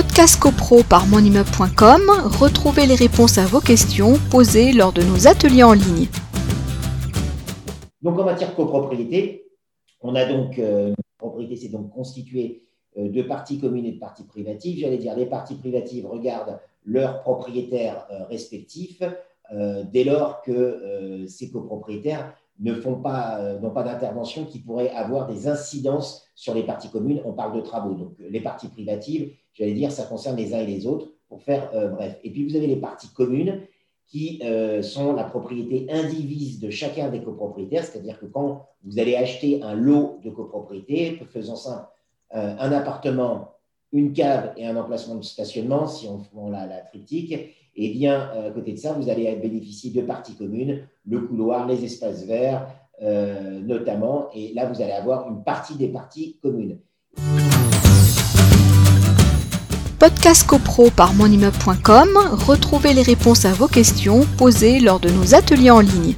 Podcast CoPro par monimmeuble.com, retrouvez les réponses à vos questions posées lors de nos ateliers en ligne. Donc en matière copropriété, on a donc euh, propriété, c'est donc constitué euh, de parties communes et de parties privatives. J'allais dire, les parties privatives regardent leurs propriétaires euh, respectifs dès lors que ces copropriétaires ne font pas, n'ont pas d'intervention qui pourrait avoir des incidences sur les parties communes. On parle de travaux. Donc les parties privatives, j'allais dire, ça concerne les uns et les autres pour faire bref. Et puis vous avez les parties communes qui euh, sont la propriété indivise de chacun des copropriétaires, c'est-à-dire que quand vous allez acheter un lot de copropriété, faisant euh, un appartement, une cave et un emplacement de stationnement, si on prend la, la triptyque, et eh bien, euh, à côté de ça, vous allez bénéficier de parties communes, le couloir, les espaces verts, notamment, et là, vous allez avoir une partie des parties communes. Podcast CoPro par monimmeuble.com, retrouvez les réponses à vos questions posées lors de nos ateliers en ligne.